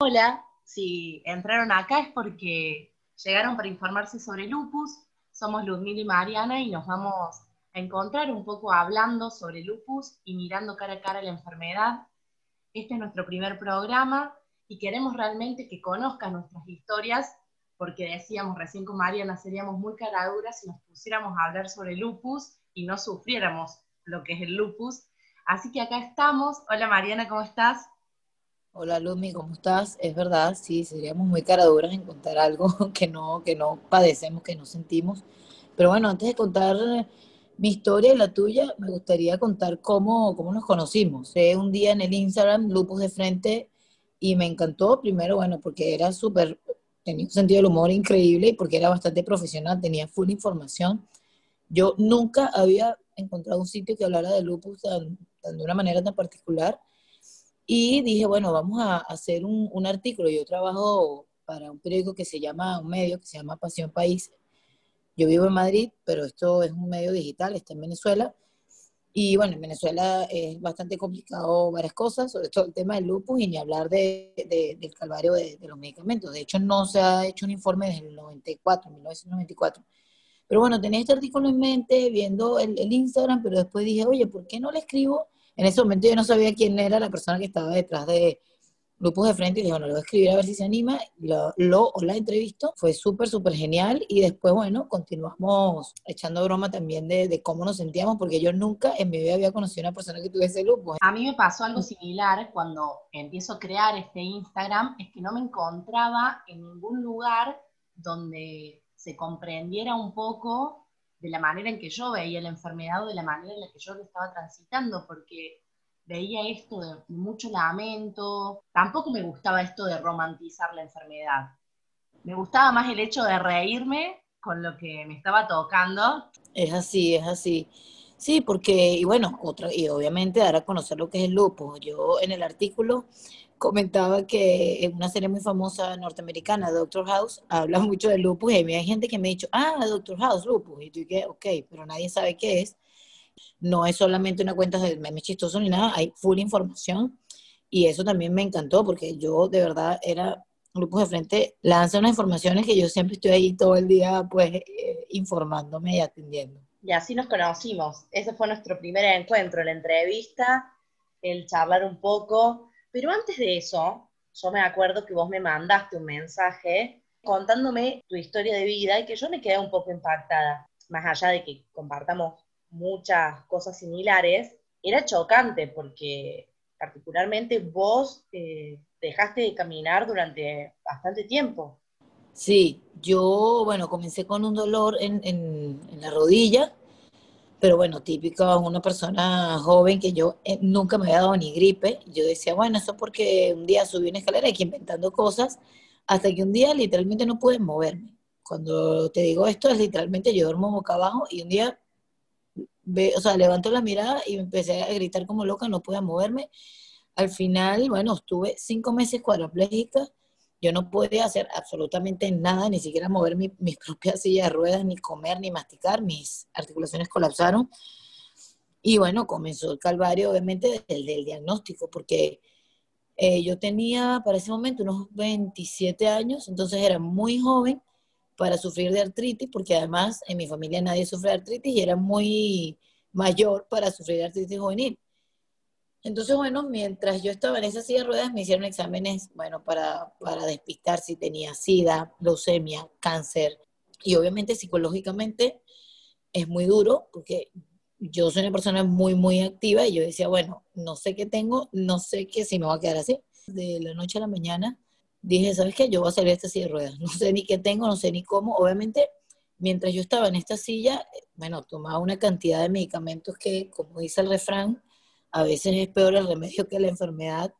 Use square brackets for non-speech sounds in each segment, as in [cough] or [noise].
Hola, si entraron acá es porque llegaron para informarse sobre lupus. Somos Luzmila y Mariana y nos vamos a encontrar un poco hablando sobre lupus y mirando cara a cara la enfermedad. Este es nuestro primer programa y queremos realmente que conozcan nuestras historias porque decíamos recién con Mariana, seríamos muy caraduras si nos pusiéramos a hablar sobre lupus y no sufriéramos lo que es el lupus. Así que acá estamos. Hola Mariana, ¿cómo estás? Hola Lumi, ¿cómo estás? Es verdad, sí, seríamos muy caraduras en contar algo [laughs] que no, que no padecemos, que no sentimos. Pero bueno, antes de contar mi historia y la tuya, me gustaría contar cómo, cómo nos conocimos. Fue un día en el Instagram, Lupus de Frente, y me encantó, primero, bueno, porque era súper, tenía un sentido del humor increíble y porque era bastante profesional, tenía full información. Yo nunca había encontrado un sitio que hablara de lupus de una manera tan particular y dije, bueno, vamos a hacer un, un, artículo. Yo trabajo para un periódico que se llama, un medio que se llama Pasión País. Yo vivo en Madrid, pero esto es un medio digital, está en Venezuela. Y bueno, en Venezuela es bastante complicado varias cosas, sobre todo el tema del lupus y ni hablar de, de, del calvario de, de, los medicamentos. De hecho, no se ha hecho un informe desde el 94, 1994. Pero bueno, tenía este artículo en mente, viendo el, el Instagram, pero después dije, oye, ¿por qué no le escribo en ese momento yo no sabía quién era la persona que estaba detrás de Grupos de Frente y dije, bueno, lo voy a escribir a ver si se anima. Lo, lo o la entrevistó, fue súper, súper genial y después, bueno, continuamos echando broma también de, de, cómo nos sentíamos porque yo nunca en mi vida había conocido a una persona que tuviese lupus. A mí me pasó algo similar cuando empiezo a crear este Instagram, es que no me encontraba en ningún lugar donde se comprendiera un poco de la manera en que yo veía la enfermedad o de la manera en la que yo lo estaba transitando, porque veía esto de mucho lamento, tampoco me gustaba esto de romantizar la enfermedad. Me gustaba más el hecho de reírme con lo que me estaba tocando. Es así, es así. Sí, porque, y bueno, otra, y obviamente dar a conocer lo que es el lupus. Yo en el artículo comentaba que en una serie muy famosa norteamericana, Doctor House, habla [laughs] mucho de lupus y hay gente que me ha dicho, ah, Doctor House, lupus. Y tú que, ok, pero nadie sabe qué es. No es solamente una cuenta de memes chistosos ni nada, hay full información. Y eso también me encantó porque yo de verdad era grupos de frente, lanza unas informaciones que yo siempre estoy ahí todo el día pues eh, informándome y atendiendo. Y así nos conocimos. Ese fue nuestro primer encuentro, la entrevista, el charlar un poco pero antes de eso, yo me acuerdo que vos me mandaste un mensaje contándome tu historia de vida y que yo me quedé un poco impactada. Más allá de que compartamos muchas cosas similares, era chocante porque particularmente vos eh, dejaste de caminar durante bastante tiempo. Sí, yo, bueno, comencé con un dolor en, en, la rodilla pero bueno, típico una persona joven que yo eh, nunca me había dado ni gripe. Yo decía, bueno, eso porque un día subí una escalera y que inventando cosas, hasta que un día literalmente no pude moverme. Cuando te digo esto, es literalmente yo duermo boca abajo y un día, ve, o sea, levanto la mirada y empecé a gritar como loca, no podía moverme. Al final, bueno, estuve cinco meses cuadraplégica yo no podía hacer absolutamente nada, ni siquiera mover mi, mis propias silla de ruedas, ni comer, ni masticar, mis articulaciones colapsaron. Y bueno, comenzó el calvario, obviamente, del, del diagnóstico, porque eh, yo tenía para ese momento unos 27 años, entonces era muy joven para sufrir de artritis, porque además en mi familia nadie sufre de artritis y era muy mayor para sufrir de artritis juvenil. Entonces, bueno, mientras yo estaba en esa silla de ruedas, me hicieron exámenes, bueno, para, para despistar si tenía sida, leucemia, cáncer. Y obviamente psicológicamente es muy duro porque yo soy una persona muy, muy activa y yo decía, bueno, no sé qué tengo, no sé qué si me va a quedar así. De la noche a la mañana dije, ¿sabes qué? Yo voy a salir de esta silla de ruedas. No sé ni qué tengo, no sé ni cómo. Obviamente, mientras yo estaba en esta silla, bueno, tomaba una cantidad de medicamentos que, como dice el refrán, a veces es peor el remedio que la enfermedad.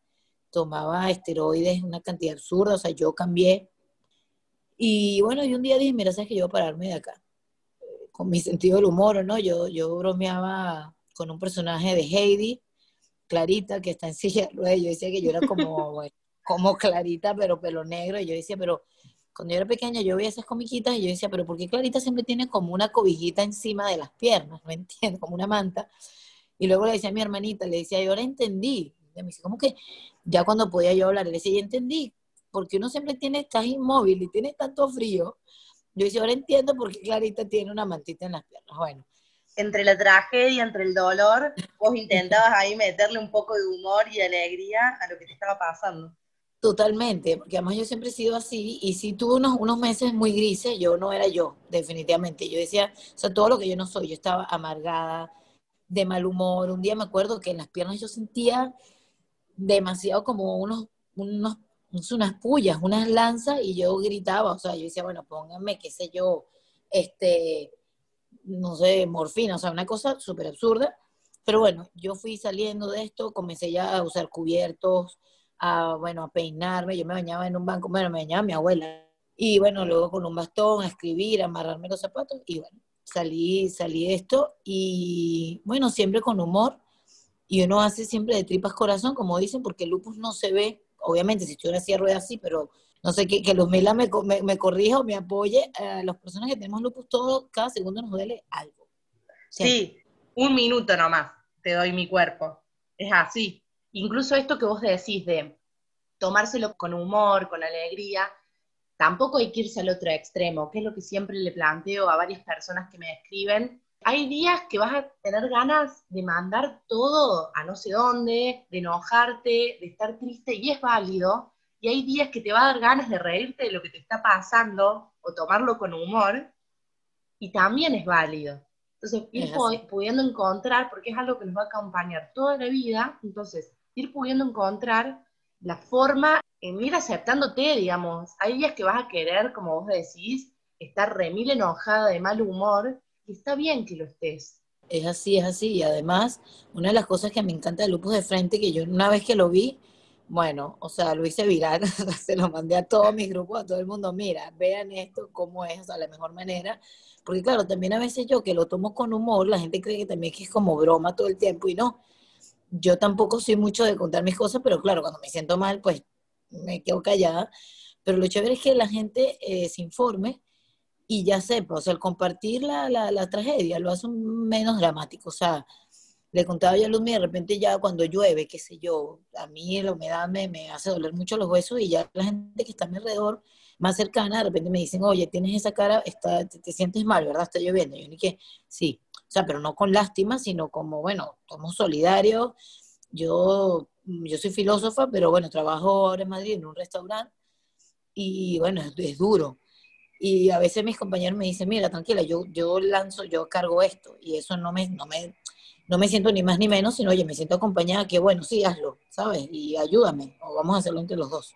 Tomaba esteroides, una cantidad absurda, o sea, yo cambié. Y bueno, y un día dije, mira, sabes que yo voy a pararme de acá. Con mi sentido del humor, ¿no? Yo, yo bromeaba con un personaje de Heidi, Clarita, que está en silla de ruedas. Yo decía que yo era como, [laughs] como Clarita, pero pelo negro. Y yo decía, pero cuando yo era pequeña yo veía esas comiquitas y yo decía, pero ¿por qué Clarita siempre tiene como una cobijita encima de las piernas? [laughs] ¿No entiendo? Como una manta. Y luego le decía a mi hermanita, le decía, yo ahora entendí. Y me dice, ¿cómo que? Ya cuando podía yo hablar, le decía, ya entendí porque uno siempre tiene, estás inmóvil y tiene tanto frío. Yo decía, ahora entiendo por qué Clarita tiene una mantita en las piernas. Bueno. Entre la tragedia, entre el dolor, vos intentabas ahí meterle un poco de humor y alegría a lo que te estaba pasando. Totalmente, porque además yo siempre he sido así y si tuve unos, unos meses muy grises, yo no era yo, definitivamente. Yo decía, o sea, todo lo que yo no soy, yo estaba amargada, de mal humor. Un día me acuerdo que en las piernas yo sentía demasiado como unos, unos, unas pullas, unas lanzas y yo gritaba, o sea, yo decía, bueno, pónganme, qué sé yo, este, no sé, morfina, o sea, una cosa súper absurda. Pero bueno, yo fui saliendo de esto, comencé ya a usar cubiertos, a, bueno, a peinarme, yo me bañaba en un banco, bueno, me bañaba mi abuela, y bueno, luego con un bastón, a escribir, a amarrarme los zapatos, y bueno, salí, salí esto, y bueno, siempre con humor, y uno hace siempre de tripas corazón, como dicen, porque el lupus no se ve, obviamente, si estuviera así rueda así, pero no sé, que, que los Mela me, me, corrija o me apoye, a las personas que tenemos lupus, todo, cada segundo nos duele algo. Sí, un minuto nomás te doy mi cuerpo. Es así incluso esto que vos decís de tomárselo con humor, con alegría, tampoco hay que irse al otro extremo, que es lo que siempre le planteo a varias personas que me escriben. Hay días que vas a tener ganas de mandar todo a no sé dónde, de enojarte, de estar triste, y es válido. Y hay días que te va a dar ganas de reírte de lo que te está pasando o tomarlo con humor, y también es válido. Entonces, ir pudiendo encontrar, porque es algo que nos va a acompañar toda la vida, entonces, ir pudiendo encontrar la forma en ir aceptándote, digamos. Hay días que vas a querer, como vos decís, estar remil enojada, de mal humor, y está bien que lo estés. Es así, es así. Y además, una de las cosas que me encanta de Lupus de Frente, que yo una vez que lo vi, bueno, o sea, lo hice viral, [laughs] se lo mandé a todos mis grupos, a todo el mundo, mira, vean esto, cómo es, o sea, la mejor manera. Porque claro, también a veces yo que lo tomo con humor, la gente cree que también es como broma todo el tiempo, y no, yo tampoco soy mucho de contar mis cosas, pero claro, cuando me siento mal, pues me quedo callada. Pero lo chévere es que la gente eh, se informe y ya sepa, o sea, el compartir la, la, tragedia lo hace menos dramático. O sea, le contaba yo a Luz, de repente ya cuando llueve, qué sé yo, a mí la humedad me, me hace doler mucho los huesos y ya la gente que está a mi alrededor, más cercana, de repente me dicen, oye, tienes esa cara, está, te, sientes mal, ¿verdad? Está lloviendo. Y yo ni que, sí, o sea, pero no con lástima, sino como, bueno, somos solidarios. Yo, yo soy filósofa, pero bueno, trabajo ahora en Madrid en un restaurante y bueno, es, duro. Y a veces mis compañeros me dicen, mira, tranquila, yo, yo lanzo, yo cargo esto y eso no me, no me, no me siento ni más ni menos, sino, oye, me siento acompañada, que bueno, sí, hazlo, ¿sabes? Y ayúdame, o vamos a hacerlo entre los dos.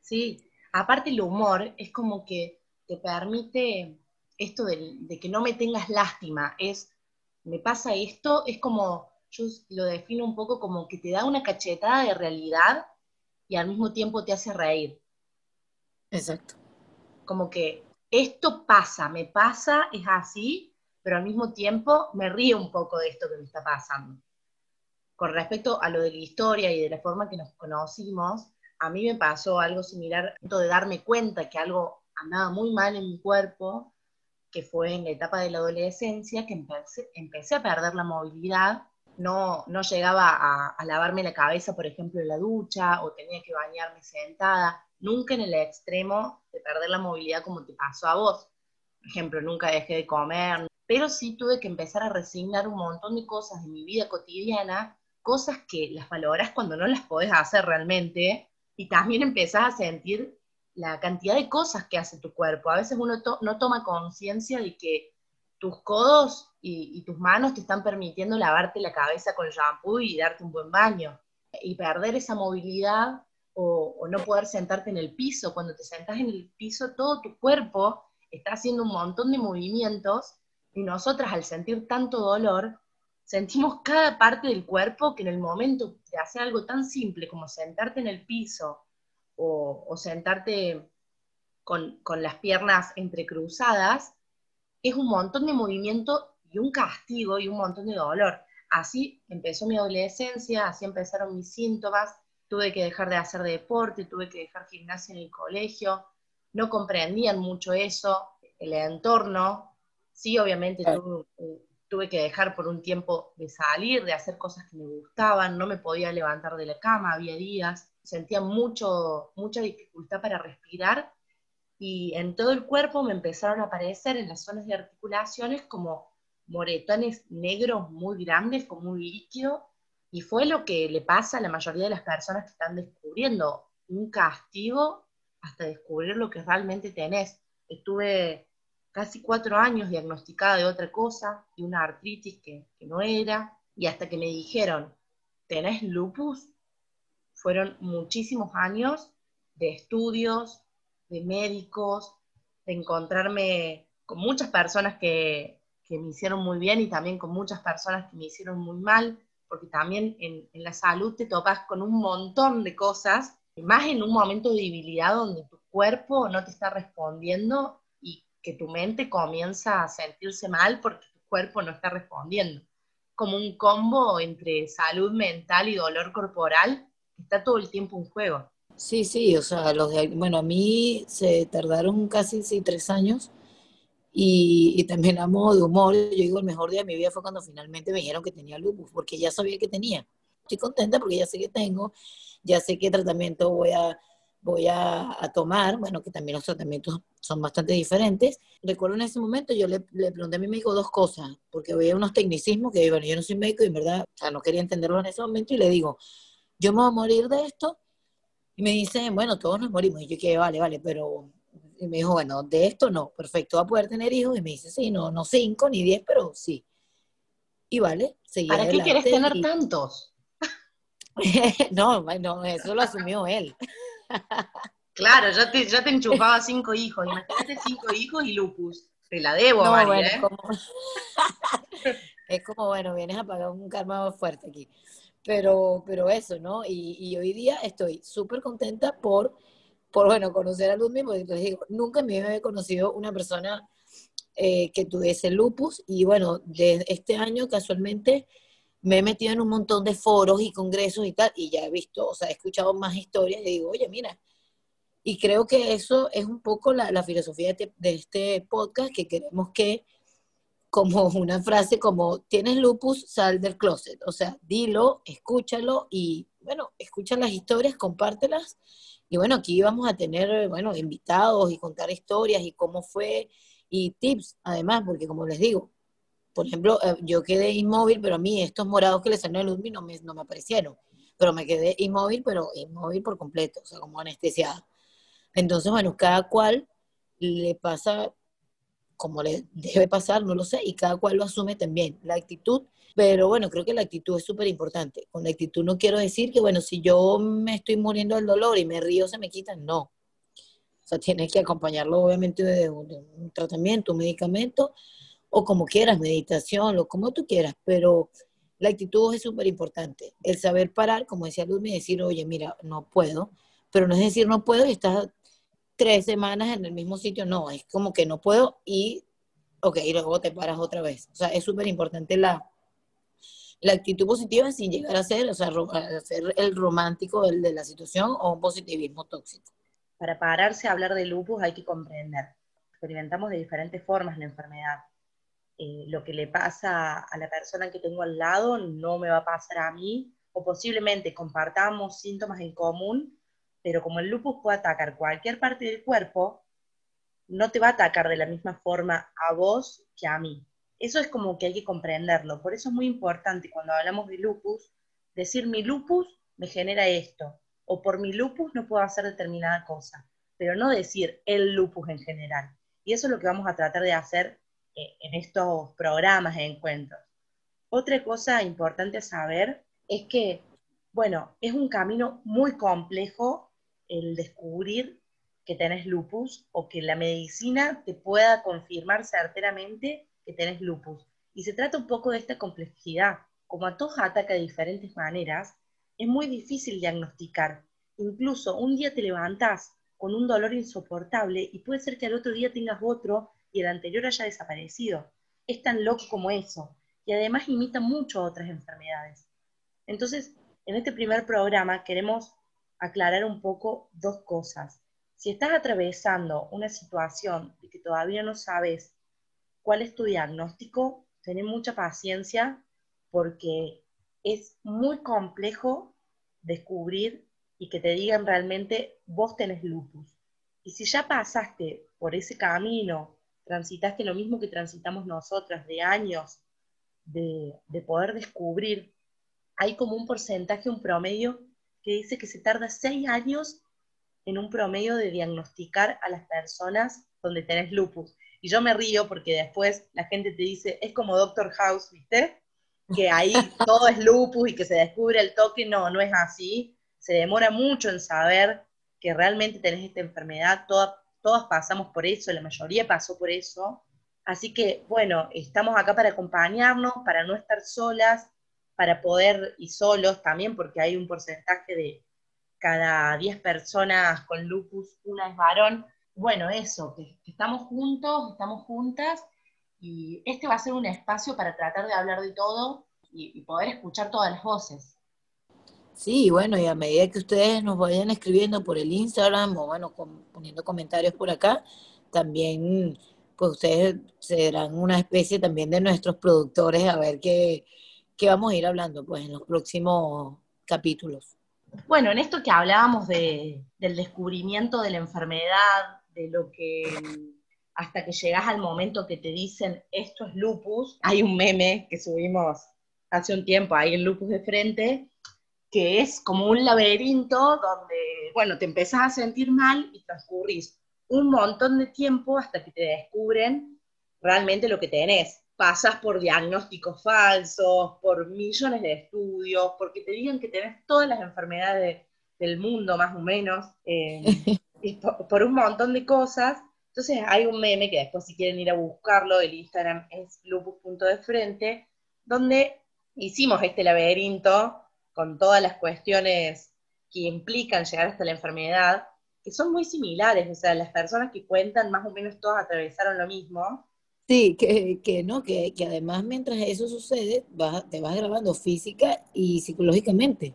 Sí, aparte el humor es como que te permite esto de, que no me tengas lástima, es, me pasa esto, es como, yo lo defino un poco como que te da una cachetada de realidad y al mismo tiempo te hace reír. Exacto. Como que esto pasa, me pasa, es así, pero al mismo tiempo me río un poco de esto que me está pasando. Con respecto a lo de la historia y de la forma que nos conocimos, a mí me pasó algo similar, de darme cuenta que algo andaba muy mal en mi cuerpo que fue en la etapa de la adolescencia, que empecé, empecé a perder la movilidad, no, no llegaba a, lavarme la cabeza, por ejemplo, en la ducha, o tenía que bañarme sentada, nunca en el extremo de perder la movilidad como te pasó a vos. Por ejemplo, nunca dejé de comer, pero sí tuve que empezar a resignar un montón de cosas de mi vida cotidiana, cosas que las valoras cuando no las podés hacer realmente, y también empezás a sentir la cantidad de cosas que hace tu cuerpo. A veces uno no toma conciencia de que tus codos y, tus manos te están permitiendo lavarte la cabeza con shampoo y darte un buen baño. Y perder esa movilidad o, no poder sentarte en el piso. Cuando te sentas en el piso, todo tu cuerpo está haciendo un montón de movimientos y nosotras al sentir tanto dolor, sentimos cada parte del cuerpo que en el momento de hacer algo tan simple como sentarte en el piso o, sentarte con, las piernas entrecruzadas, es un montón de movimiento y un castigo y un montón de dolor. Así empezó mi adolescencia, así empezaron mis síntomas, tuve que dejar de hacer deporte, tuve que dejar gimnasia en el colegio, no comprendían mucho eso, el entorno, sí, obviamente tuve, tuve, que dejar por un tiempo de salir, de hacer cosas que me gustaban, no me podía levantar de la cama, había días, sentía mucho, mucha dificultad para respirar y en todo el cuerpo me empezaron a aparecer en las zonas de articulaciones como moretones negros muy grandes, como un líquido, y fue lo que le pasa a la mayoría de las personas que están descubriendo un castigo hasta descubrir lo que realmente tenés. Estuve casi cuatro años diagnosticada de otra cosa, de una artritis que, que no era, y hasta que me dijeron, ¿tenés lupus? Fueron muchísimos años de estudios, de médicos, de encontrarme con muchas personas que, que me hicieron muy bien y también con muchas personas que me hicieron muy mal, porque también en, la salud te topas con un montón de cosas, más en un momento de debilidad donde tu cuerpo no te está respondiendo y que tu mente comienza a sentirse mal porque tu cuerpo no está respondiendo. Como un combo entre salud mental y dolor corporal está todo el tiempo en juego. Sí, sí, o sea, los de, bueno, a mí se tardaron casi sí, tres años y, también a modo de humor, yo digo, el mejor día de mi vida fue cuando finalmente me dijeron que tenía lupus, porque ya sabía que tenía. Estoy contenta porque ya sé que tengo, ya sé qué tratamiento voy a, voy a, tomar, bueno, que también los tratamientos son bastante diferentes. Recuerdo en ese momento, yo le, le, pregunté a mi médico dos cosas, porque había unos tecnicismos que, bueno, yo no soy médico y en verdad, o sea, no quería entenderlo en ese momento, y le digo, yo me voy a morir de esto, y me dice, bueno, todos nos morimos, y yo que vale, vale, pero y me dijo, bueno, de esto no, perfecto, va a poder tener hijos. Y me dice, sí, no, no cinco ni diez, pero sí. Y vale, seguí ¿Para qué quieres tener tantos? [laughs] no, no, eso lo asumió él. [laughs] claro, yo te, yo te enchufaba cinco hijos. Imagínate cinco hijos y lupus. Te la debo, no, bueno, ¿eh? como... [laughs] es como, bueno, vienes a pagar un karma fuerte aquí. Pero, pero eso, ¿no? Y, y hoy día estoy súper contenta por por, bueno, conocer a Ludmilla, porque les digo, nunca vida había conocido una persona eh, que tuviese lupus, y bueno, de este año casualmente me he metido en un montón de foros y congresos y tal, y ya he visto, o sea, he escuchado más historias y digo, oye, mira, y creo que eso es un poco la, filosofía de, de, este podcast, que queremos que, como una frase como, tienes lupus, sal del closet, o sea, dilo, escúchalo y, bueno, escucha las historias, compártelas. Y bueno, aquí vamos a tener, bueno, invitados y contar historias y cómo fue y tips, además, porque como les digo, por ejemplo, eh, yo quedé inmóvil, pero a mí estos morados que le salió el no me, no me aparecieron, pero me quedé inmóvil, pero inmóvil por completo, o sea, como anestesiada. Entonces, bueno, cada cual le pasa como le debe pasar, no lo sé, y cada cual lo asume también. La actitud pero bueno, creo que la actitud es súper importante. Con la actitud no quiero decir que, bueno, si yo me estoy muriendo del dolor y me río, se me quita. No. O sea, tienes que acompañarlo obviamente de un, tratamiento, un medicamento, o como quieras, meditación, o como tú quieras, pero la actitud es súper importante. El saber parar, como decía Luz, y decir, oye, mira, no puedo, pero no es decir no puedo y estás tres semanas en el mismo sitio, no, es como que no puedo y, ok, y luego te paras otra vez. O sea, es súper importante la, la actitud positiva sin llegar a ser, o sea, a ser el romántico del, de la situación o un positivismo tóxico. Para pararse a hablar de lupus hay que comprender. Experimentamos de diferentes formas la enfermedad. Eh, lo que le pasa a la persona que tengo al lado no me va a pasar a mí, o posiblemente compartamos síntomas en común, pero como el lupus puede atacar cualquier parte del cuerpo, no te va a atacar de la misma forma a vos que a mí. Eso es como que hay que comprenderlo. Por eso es muy importante cuando hablamos de lupus, decir mi lupus me genera esto, o por mi lupus no puedo hacer determinada cosa, pero no decir el lupus en general. Y eso es lo que vamos a tratar de hacer eh, en estos programas e encuentros. Otra cosa importante saber es que, bueno, es un camino muy complejo el descubrir que tenés lupus o que la medicina te pueda confirmar certeramente que tenés lupus. Y se trata un poco de esta complejidad. Como a todos ataca de diferentes maneras, es muy difícil diagnosticar. Incluso un día te levantás con un dolor insoportable y puede ser que al otro día tengas otro y el anterior haya desaparecido. Es tan loco como eso. Y además imita mucho a otras enfermedades. Entonces, en este primer programa queremos aclarar un poco dos cosas. Si estás atravesando una situación de que todavía no sabes cuál es tu diagnóstico, ten mucha paciencia porque es muy complejo descubrir y que te digan realmente, vos tenés lupus. Y si ya pasaste por ese camino, transitaste lo mismo que transitamos nosotras de años, de poder descubrir, hay como un porcentaje, un promedio, que dice que se tarda seis años en un promedio de diagnosticar a las personas donde tenés lupus. Y yo me río porque después la gente te dice, es como Doctor House, ¿viste? Que ahí [laughs] todo es lupus y que se descubre el toque. No, no es así. Se demora mucho en saber que realmente tenés esta enfermedad. todas pasamos por eso, la mayoría pasó por eso. Así que, bueno, estamos acá para acompañarnos, para no estar solas, para poder, y solos también, porque hay un porcentaje de cada 10 personas con lupus, una es varón. Bueno, eso, que, estamos juntos, estamos juntas, y este va a ser un espacio para tratar de hablar de todo y, poder escuchar todas las voces. Sí, bueno, y a medida que ustedes nos vayan escribiendo por el Instagram o bueno, poniendo comentarios por acá, también pues ustedes serán una especie también de nuestros productores a ver qué, qué vamos a ir hablando pues en los próximos capítulos. Bueno, en esto que hablábamos de, del descubrimiento de la enfermedad, de lo que hasta que llegas al momento que te dicen esto es lupus, hay un meme que subimos hace un tiempo ahí en Lupus de Frente, que es como un laberinto donde, bueno, te empezás a sentir mal y transcurrís un montón de tiempo hasta que te descubren realmente lo que tenés. Pasas por diagnósticos falsos, por millones de estudios, porque te digan que tenés todas las enfermedades del mundo, más o menos, eh, [laughs] y por, un montón de cosas. Entonces hay un meme que después si quieren ir a buscarlo, el Instagram es lupus.defrente, donde hicimos este laberinto con todas las cuestiones que implican llegar hasta la enfermedad, que son muy similares, o sea, las personas que cuentan más o menos todas atravesaron lo mismo. Sí, que, que no, que, que, además mientras eso sucede, te vas grabando física y psicológicamente.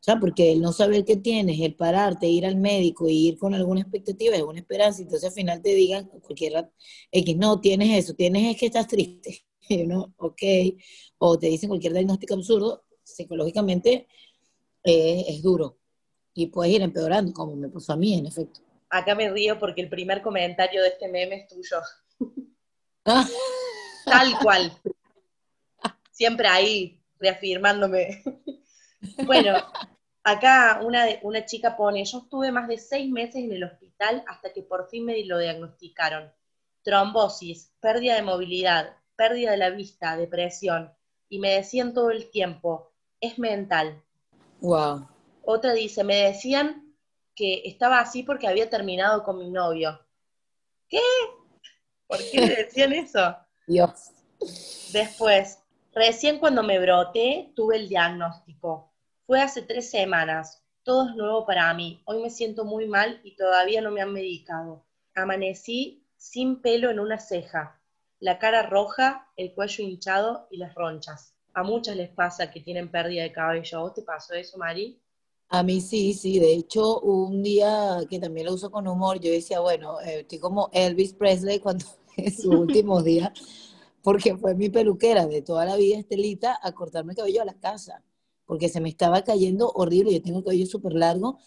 O sea, porque el no saber qué tienes, el pararte, ir al médico y ir con alguna expectativa, alguna esperanza, entonces al final te digan, cualquiera, X, no, tienes eso, tienes es que estás triste, [laughs] ¿no? Ok, o te dicen cualquier diagnóstico absurdo, psicológicamente eh, es duro y puedes ir empeorando, como me puso a mí, en efecto. Acá me río porque el primer comentario de este meme es tuyo. [laughs] [laughs] Tal cual. Siempre ahí, reafirmándome. bueno, acá una, una chica pone, yo estuve más de seis meses en el hospital hasta que por fin me lo diagnosticaron. Trombosis, pérdida de movilidad, pérdida de la vista, depresión. Y me decían todo el tiempo, es mental. Wow. Otra dice, me decían que estaba así porque había terminado con mi novio. ¿Qué? ¿Por qué le decían eso? Dios. Después, recién cuando me broté, tuve el diagnóstico. Fue hace tres semanas. Todo es nuevo para mí. Hoy me siento muy mal y todavía no me han medicado. Amanecí sin pelo en una ceja, la cara roja, el cuello hinchado y las ronchas a muchas les pasa que tienen pérdida de cabello. ¿A vos te pasó eso, Mari? A mí sí, sí. De hecho, un día que también lo uso con humor, yo decía, bueno, eh, estoy como Elvis Presley cuando [laughs] en sus últimos días, porque fue mi peluquera de toda la vida, Estelita, a cortarme el cabello a la casa, porque se me estaba cayendo horrible. Yo tengo el cabello súper largo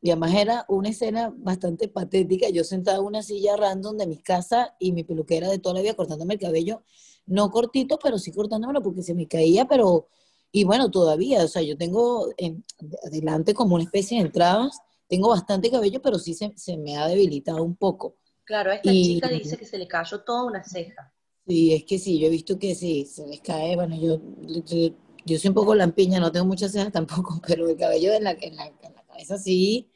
y además era una escena bastante patética. Yo sentada en una silla random de mi casa y mi peluquera de toda la vida cortándome el cabello no cortito, pero sí cortándomelo porque se me caía, pero, y bueno, todavía, o sea, yo tengo en, adelante como una especie de entradas, tengo bastante cabello, pero sí se, me ha debilitado un poco. Claro, esta chica dice que se le cayó toda una ceja. Sí, es que sí, yo he visto que sí, se les cae, bueno, yo, yo, soy un poco lampiña, no tengo muchas cejas tampoco, [laughs] pero el cabello en la, en la, cabeza sí,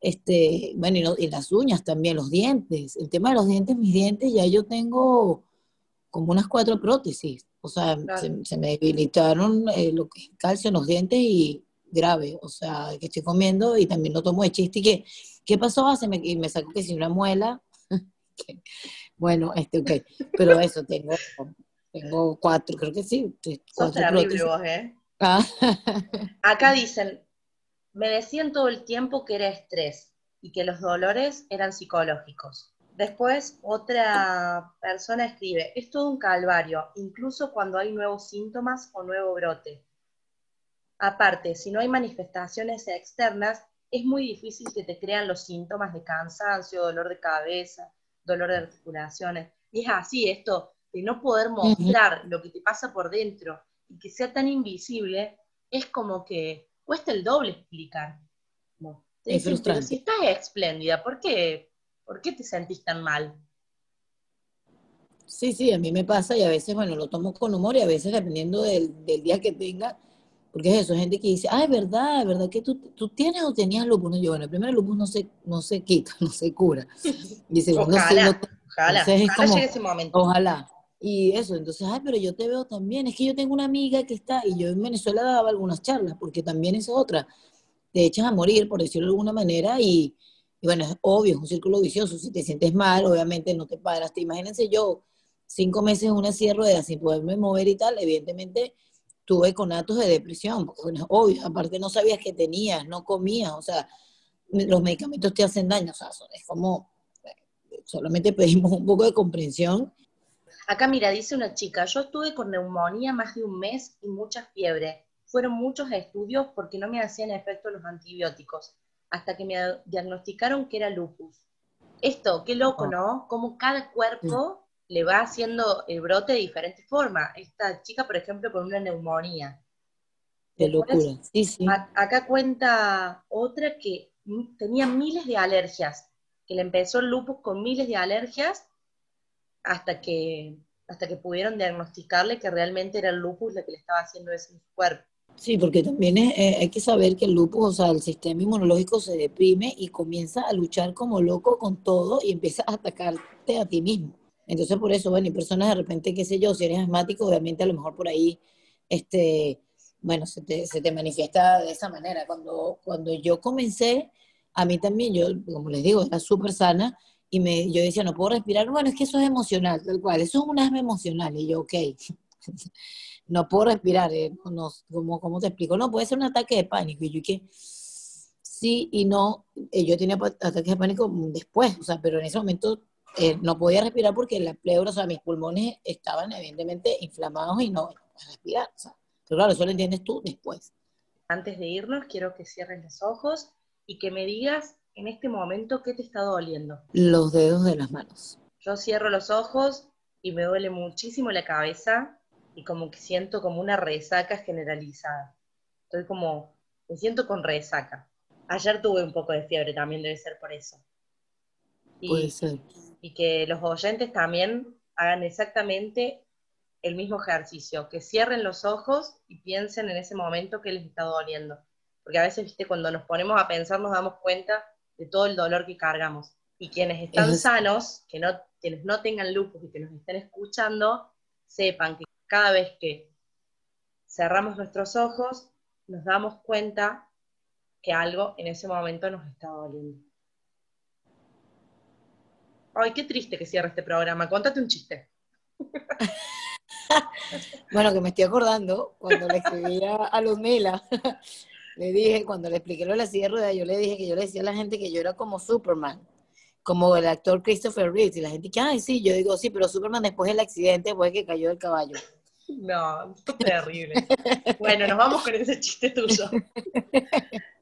este, bueno, y, y, las uñas también, los dientes, el tema de los dientes, mis dientes, ya yo tengo como unas cuatro prótesis. O sea, se, me debilitaron eh, lo que calcio en los dientes y grave. O sea, que estoy comiendo y también lo tomo de chiste. ¿Y que, qué pasó? Ah, se me, y me saco que si una muela. [laughs] bueno, este, ok. Pero eso, tengo, tengo cuatro, creo que sí. Cuatro. Vos, ¿eh? Ah. [laughs] Acá dicen, me decían todo el tiempo que era estrés y que los dolores eran psicológicos. Después otra persona escribe, es todo un calvario, incluso cuando hay nuevos síntomas o nuevo brote. Aparte, si no hay manifestaciones externas, es muy difícil que te crean los síntomas de cansancio, dolor de cabeza, dolor de articulaciones. Y es así esto de no poder mostrar lo que te pasa por dentro y que sea tan invisible, es como que cuesta el doble explicar. es frustrante. si estás espléndida, ¿por qué, ¿por qué te sentís tan mal? Sí, sí, a mí me pasa y a veces, bueno, lo tomo con humor y a veces dependiendo del, del día que tenga, porque es eso, gente que dice, ah, es verdad, es verdad que tú, tú tienes o tenías lupus. No, yo, bueno, el primer lupus no se, no se quita, [laughs] no se cura. Y segundo, ojalá, ojalá, ojalá ese momento. Ojalá. Y eso, entonces, ay, pero yo te veo también. Es que yo tengo una amiga que está, y yo en Venezuela daba algunas charlas, porque también es otra. Te echas a morir, por decirlo de alguna manera, y, y bueno, es obvio, es un círculo vicioso. Si te sientes mal, obviamente no te paras. Te imagínense yo, cinco meses en una de sin poderme mover y tal, evidentemente tuve conatos de depresión, bueno, obvio, aparte no sabías que tenías, no comías, o sea, los medicamentos te hacen daño, o sea, es como, solamente pedimos un poco de comprensión. Acá mira, dice una chica, yo estuve con neumonía más de un mes y mucha fiebre. Fueron muchos estudios porque no me hacían efecto los antibióticos, hasta que me diagnosticaron que era lupus. Esto, qué loco. ¿no? Como cada cuerpo le va haciendo el brote de diferente forma. Esta chica, por ejemplo, con una neumonía. De locura, sí, sí. acá cuenta otra que tenía miles de alergias, que le empezó el lupus con miles de alergias hasta que, hasta que pudieron diagnosticarle que realmente era el lupus la que le estaba haciendo eso en su cuerpo. Sí, porque también eh, hay que saber que el lupus, o sea, el sistema inmunológico se deprime y comienza a luchar como loco con todo y empieza a atacarte a ti mismo. Entonces, por eso, bueno, y personas de repente, qué sé yo, si eres asmático, obviamente a lo mejor por ahí, este, bueno, se te, se te manifiesta de esa manera. Cuando, cuando yo comencé, a mí también, yo, como les digo, era súper sana, y me, yo decía, no puedo respirar, bueno, es que eso es emocional, tal cual, eso es un asma emocional, y yo, ok, no puedo respirar, eh, no, ¿cómo, ¿cómo, te explico? No, puede ser un ataque de pánico, y yo que sí y no, eh, yo tenía ataques de pánico después, o sea, pero en ese momento eh, no podía respirar porque la pleura, o sea, mis pulmones estaban evidentemente inflamados y no podía respirar. O sea, pero claro, eso lo entiendes tú después. Antes de irnos, quiero que cierres los ojos y que me digas en este momento qué te está doliendo. Los dedos de las manos. Yo cierro los ojos y me duele muchísimo la cabeza y como que siento como una resaca generalizada. Estoy como, me siento con resaca. Ayer tuve un poco de fiebre, también debe ser por eso. Puede ser y que los oyentes también hagan exactamente el mismo ejercicio, que cierren los ojos y piensen en ese momento que les está doliendo. Porque a veces, viste, cuando nos ponemos a pensar nos damos cuenta de todo el dolor que cargamos. Y quienes están sanos, que no, quienes no tengan lupus y que nos estén escuchando, sepan que cada vez que cerramos nuestros ojos, nos damos cuenta que algo en ese momento nos está doliendo. Ay, qué triste que cierre este programa. Contate un chiste. [laughs] bueno, que me estoy acordando cuando le escribí a, Luzmila. [laughs] le dije, cuando le expliqué lo de la silla de yo le dije que yo le decía a la gente que yo era como Superman, como el actor Christopher Reeve. Y la gente que, ay, sí, yo digo, sí, pero Superman después del accidente, después que cayó del caballo. No, terrible. bueno, nos vamos con ese chiste tuyo. [laughs]